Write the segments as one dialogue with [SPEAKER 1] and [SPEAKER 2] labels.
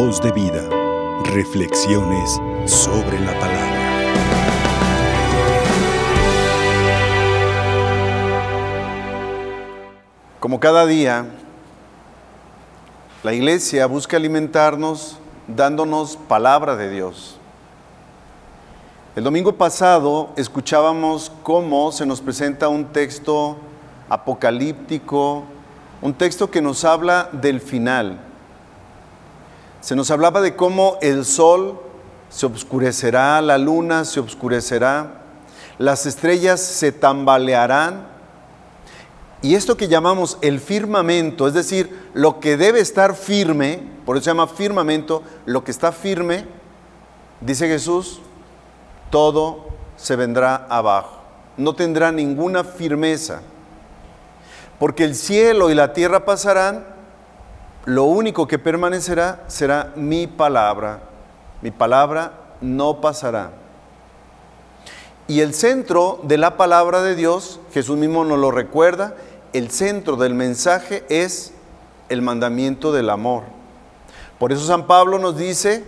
[SPEAKER 1] Voz de vida. Reflexiones sobre la palabra.
[SPEAKER 2] Como cada día, la iglesia busca alimentarnos dándonos palabra de Dios. El domingo pasado escuchábamos cómo se nos presenta un texto apocalíptico, un texto que nos habla del final. Se nos hablaba de cómo el sol se obscurecerá, la luna se obscurecerá, las estrellas se tambalearán. Y esto que llamamos el firmamento, es decir, lo que debe estar firme, por eso se llama firmamento, lo que está firme, dice Jesús, todo se vendrá abajo. No tendrá ninguna firmeza. Porque el cielo y la tierra pasarán, lo único que permanecerá será mi palabra. Mi palabra no pasará. Y el centro de la palabra de Dios, Jesús mismo nos lo recuerda, el centro del mensaje es el mandamiento del amor. Por eso San Pablo nos dice,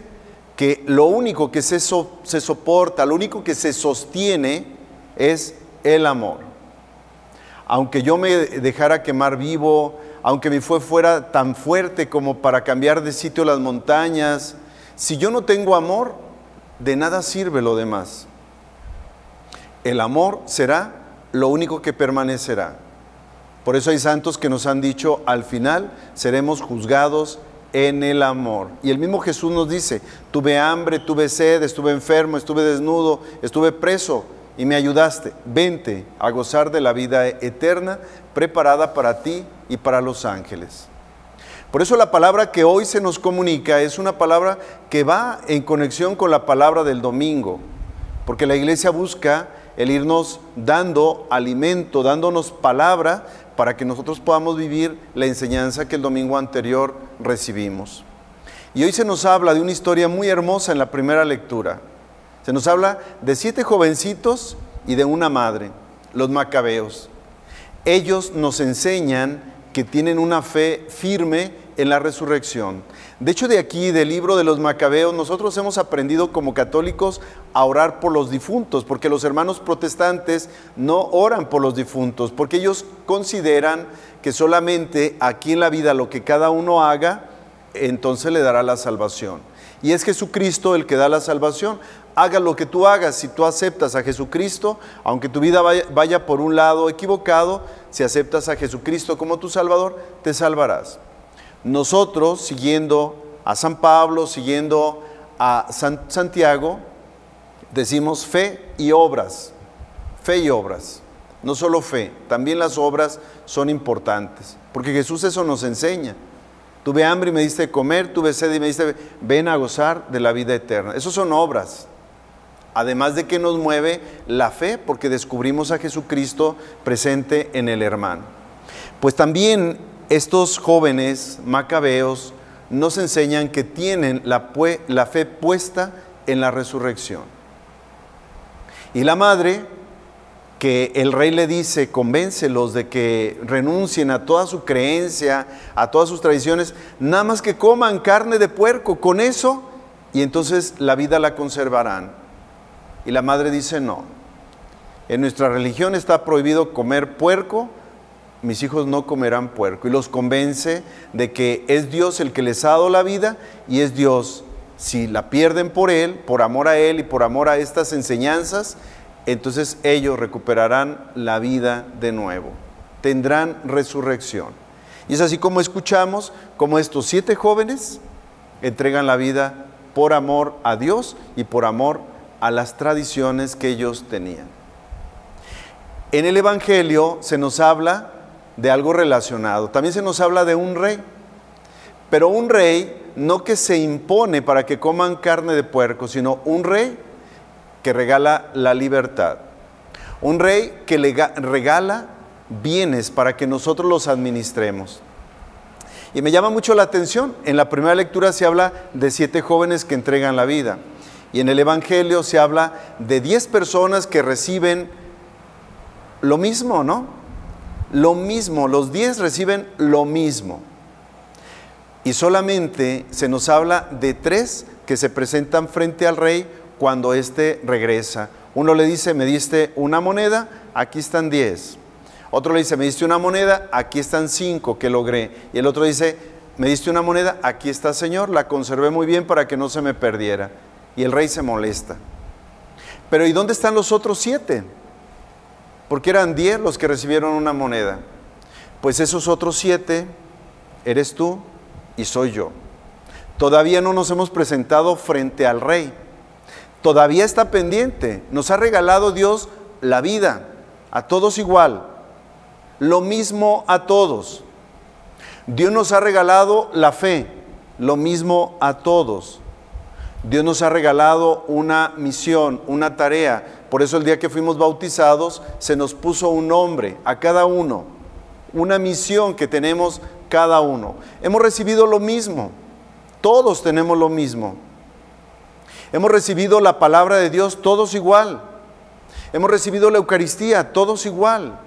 [SPEAKER 2] que lo único que se, se soporta, lo único que se sostiene es el amor. Aunque yo me dejara quemar vivo, aunque mi fue fuera tan fuerte como para cambiar de sitio las montañas, si yo no tengo amor, de nada sirve lo demás. El amor será lo único que permanecerá. Por eso hay santos que nos han dicho, al final seremos juzgados en el amor. Y el mismo Jesús nos dice, tuve hambre, tuve sed, estuve enfermo, estuve desnudo, estuve preso y me ayudaste. Vente a gozar de la vida eterna preparada para ti y para los ángeles. Por eso la palabra que hoy se nos comunica es una palabra que va en conexión con la palabra del domingo, porque la iglesia busca el irnos dando alimento, dándonos palabra para que nosotros podamos vivir la enseñanza que el domingo anterior recibimos. Y hoy se nos habla de una historia muy hermosa en la primera lectura. Se nos habla de siete jovencitos y de una madre, los macabeos. Ellos nos enseñan que tienen una fe firme en la resurrección. De hecho, de aquí, del libro de los macabeos, nosotros hemos aprendido como católicos a orar por los difuntos, porque los hermanos protestantes no oran por los difuntos, porque ellos consideran que solamente aquí en la vida lo que cada uno haga, entonces le dará la salvación. Y es Jesucristo el que da la salvación. Haga lo que tú hagas, si tú aceptas a Jesucristo, aunque tu vida vaya, por un lado equivocado, si aceptas a Jesucristo como tu Salvador, te salvarás. Nosotros, siguiendo a San Pablo, siguiendo a San Santiago, decimos fe y obras. Fe y obras. No solo fe, también las obras son importantes, porque Jesús eso nos enseña. Tuve hambre y me diste de comer, tuve sed y me diste, ven a gozar de la vida eterna. Eso son obras. Además de que nos mueve la fe, porque descubrimos a Jesucristo presente en el hermano. Pues también estos jóvenes macabeos nos enseñan que tienen la fe puesta en la resurrección. Y la madre, que el rey le dice, convéncelos de que renuncien a toda su creencia, a todas sus tradiciones, nada más que coman carne de puerco, con eso, y entonces la vida la conservarán. Y la madre dice, no, en nuestra religión está prohibido comer puerco, mis hijos no comerán puerco. Y los convence de que es Dios el que les ha dado la vida y es Dios, si la pierden por Él, por amor a Él y por amor a estas enseñanzas, entonces ellos recuperarán la vida de nuevo, tendrán resurrección. Y es así como escuchamos como estos siete jóvenes entregan la vida por amor a Dios y por amor a las tradiciones que ellos tenían. En el Evangelio se nos habla de algo relacionado. También se nos habla de un rey, pero un rey no que se impone para que coman carne de puerco, sino un rey que regala la libertad. Un rey que le regala bienes para que nosotros los administremos. Y me llama mucho la atención, en la primera lectura se habla de siete jóvenes que entregan la vida. Y en el Evangelio se habla de diez personas que reciben lo mismo, ¿no? lo mismo, los diez reciben lo mismo. Y solamente se nos habla de tres que se presentan frente al rey cuando éste regresa. Uno le dice, me diste una moneda, aquí están diez. Otro le dice, me diste una moneda, aquí están cinco que logré. Y el otro dice, me diste una moneda, aquí está Señor, la conservé muy bien para que no se me perdiera. Y el rey se molesta. Pero ¿y dónde están los otros siete? Porque eran diez los que recibieron una moneda. Pues esos otros siete eres tú y soy yo. Todavía no nos hemos presentado frente al rey. Todavía está pendiente. Nos ha regalado Dios la vida, a todos igual. Lo mismo a todos. Dios nos ha regalado la fe, lo mismo a todos. Dios nos ha regalado una misión, una tarea. Por eso el día que fuimos bautizados se nos puso un nombre a cada uno, una misión que tenemos cada uno. Hemos recibido lo mismo, todos tenemos lo mismo. Hemos recibido la palabra de Dios todos igual. Hemos recibido la Eucaristía todos igual.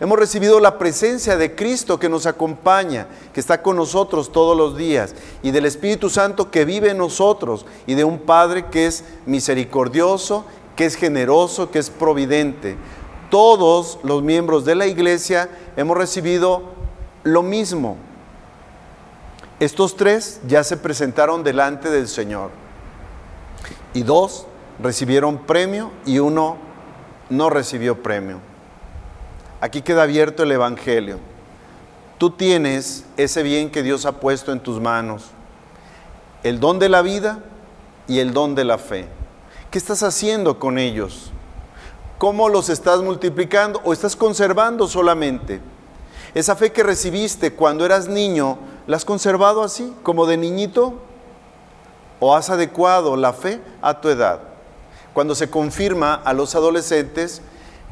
[SPEAKER 2] Hemos recibido la presencia de Cristo que nos acompaña, que está con nosotros todos los días, y del Espíritu Santo que vive en nosotros, y de un Padre que es misericordioso, que es generoso, que es providente. Todos los miembros de la iglesia hemos recibido lo mismo. Estos tres ya se presentaron delante del Señor, y dos recibieron premio y uno no recibió premio. Aquí queda abierto el Evangelio. Tú tienes ese bien que Dios ha puesto en tus manos, el don de la vida y el don de la fe. ¿Qué estás haciendo con ellos? ¿Cómo los estás multiplicando o estás conservando solamente? Esa fe que recibiste cuando eras niño, ¿la has conservado así, como de niñito? ¿O has adecuado la fe a tu edad? Cuando se confirma a los adolescentes,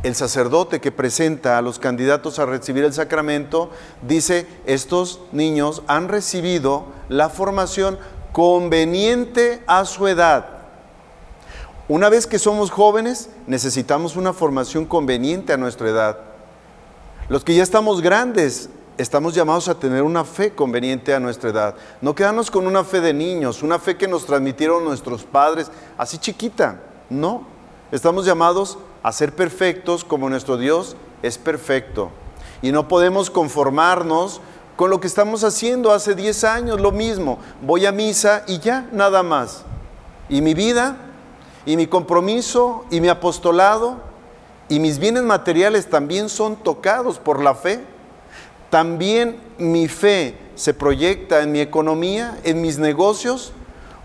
[SPEAKER 2] el sacerdote que presenta a los candidatos a recibir el sacramento dice, estos niños han recibido la formación conveniente a su edad. Una vez que somos jóvenes, necesitamos una formación conveniente a nuestra edad. Los que ya estamos grandes, estamos llamados a tener una fe conveniente a nuestra edad. No quedarnos con una fe de niños, una fe que nos transmitieron nuestros padres, así chiquita. No, estamos llamados a ser perfectos como nuestro Dios es perfecto. Y no podemos conformarnos con lo que estamos haciendo hace 10 años, lo mismo. Voy a misa y ya, nada más. Y mi vida, y mi compromiso, y mi apostolado, y mis bienes materiales también son tocados por la fe. También mi fe se proyecta en mi economía, en mis negocios,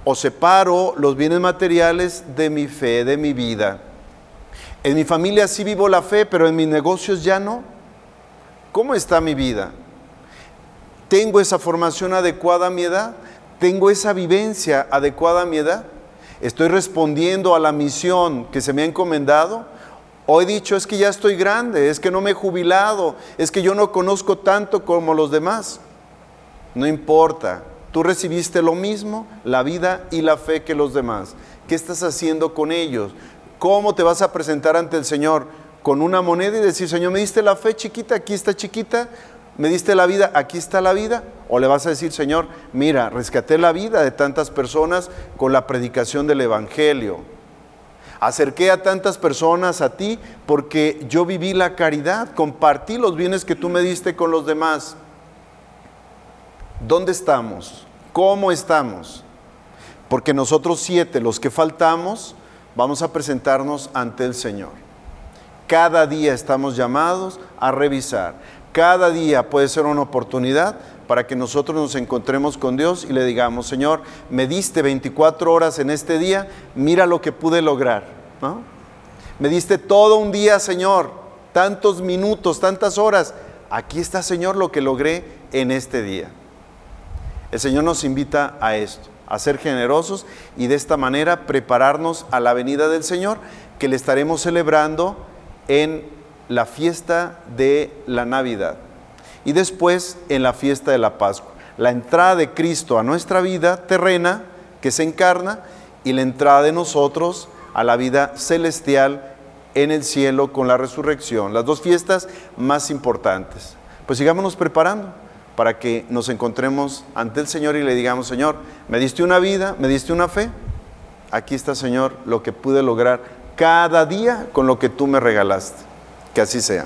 [SPEAKER 2] o separo los bienes materiales de mi fe, de mi vida. En mi familia sí vivo la fe, pero en mis negocios ya no. ¿Cómo está mi vida? ¿Tengo esa formación adecuada a mi edad? ¿Tengo esa vivencia adecuada a mi edad? ¿Estoy respondiendo a la misión que se me ha encomendado? ¿O he dicho es que ya estoy grande, es que no me he jubilado, es que yo no conozco tanto como los demás? No importa, tú recibiste lo mismo, la vida y la fe que los demás. ¿Qué estás haciendo con ellos? ¿Cómo te vas a presentar ante el Señor? Con una moneda y decir, Señor, me diste la fe chiquita, aquí está chiquita, me diste la vida, aquí está la vida. O le vas a decir, Señor, mira, rescaté la vida de tantas personas con la predicación del Evangelio. Acerqué a tantas personas a ti porque yo viví la caridad, compartí los bienes que tú me diste con los demás. ¿Dónde estamos? ¿Cómo estamos? Porque nosotros siete, los que faltamos, vamos a presentarnos ante el Señor. Cada día estamos llamados a revisar. Cada día puede ser una oportunidad para que nosotros nos encontremos con Dios y le digamos, Señor, me diste 24 horas en este día, mira lo que pude lograr. Me diste todo un día, Señor, tantos minutos, tantas horas. Aquí está, Señor, lo que logré en este día. El Señor nos invita a esto a ser generosos y de esta manera prepararnos a la venida del Señor que le estaremos celebrando en la fiesta de la Navidad y después en la fiesta de la Pascua. La entrada de Cristo a nuestra vida terrena que se encarna y la entrada de nosotros a la vida celestial en el cielo con la resurrección. Las dos fiestas más importantes. Pues sigámonos preparando para que nos encontremos ante el Señor y le digamos, Señor, me diste una vida, me diste una fe, aquí está, Señor, lo que pude lograr cada día con lo que tú me regalaste. Que así sea.